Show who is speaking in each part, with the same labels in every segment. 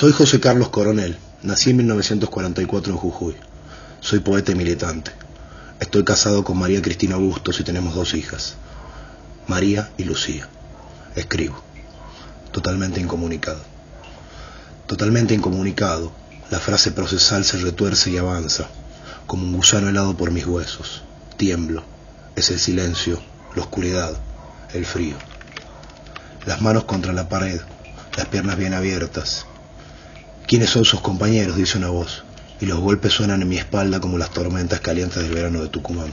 Speaker 1: Soy José Carlos Coronel, nací en 1944 en Jujuy. Soy poeta y militante. Estoy casado con María Cristina Bustos y tenemos dos hijas, María y Lucía. Escribo, totalmente incomunicado. Totalmente incomunicado, la frase procesal se retuerce y avanza, como un gusano helado por mis huesos. Tiemblo, es el silencio, la oscuridad, el frío. Las manos contra la pared, las piernas bien abiertas. ¿Quiénes son sus compañeros? dice una voz, y los golpes suenan en mi espalda como las tormentas calientes del verano de Tucumán.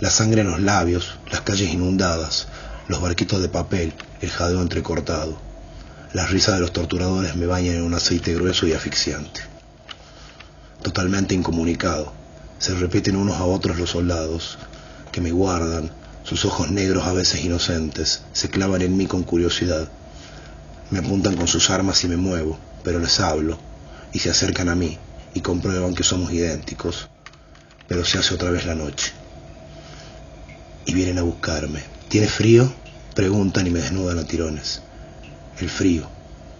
Speaker 1: La sangre en los labios, las calles inundadas, los barquitos de papel, el jadeo entrecortado. Las risas de los torturadores me bañan en un aceite grueso y asfixiante. Totalmente incomunicado, se repiten unos a otros los soldados, que me guardan, sus ojos negros a veces inocentes, se clavan en mí con curiosidad. Me apuntan con sus armas y me muevo, pero les hablo, y se acercan a mí, y comprueban que somos idénticos, pero se hace otra vez la noche. Y vienen a buscarme. ¿Tiene frío? Preguntan y me desnudan a tirones. El frío,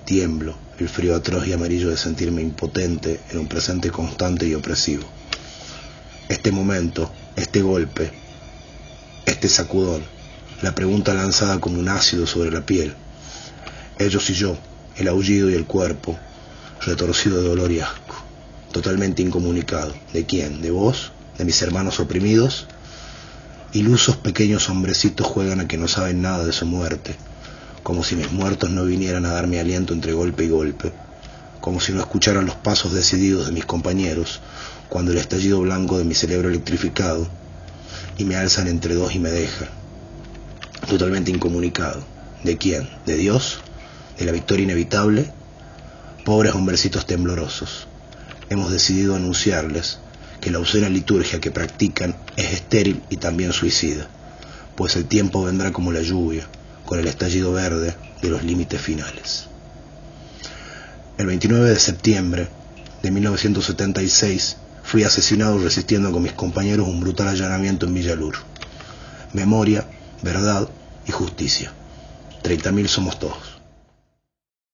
Speaker 1: tiemblo, el frío atroz y amarillo de sentirme impotente en un presente constante y opresivo. Este momento, este golpe, este sacudón, la pregunta lanzada como un ácido sobre la piel. Ellos y yo, el aullido y el cuerpo, retorcido de dolor y asco, totalmente incomunicado. ¿De quién? ¿De vos? ¿De mis hermanos oprimidos? Ilusos pequeños hombrecitos juegan a que no saben nada de su muerte, como si mis muertos no vinieran a darme aliento entre golpe y golpe, como si no escucharan los pasos decididos de mis compañeros cuando el estallido blanco de mi cerebro electrificado y me alzan entre dos y me dejan, totalmente incomunicado. ¿De quién? ¿De Dios? ¿De la victoria inevitable? Pobres hombrecitos temblorosos, hemos decidido anunciarles que la obscena liturgia que practican es estéril y también suicida, pues el tiempo vendrá como la lluvia, con el estallido verde de los límites finales. El 29 de septiembre de 1976 fui asesinado resistiendo con mis compañeros un brutal allanamiento en Villalur. Memoria, verdad y justicia. 30.000 somos todos.